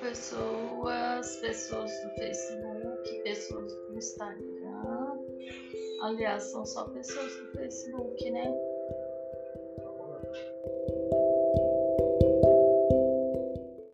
pessoas, pessoas do Facebook, pessoas do Instagram. Aliás, são só pessoas do Facebook, né?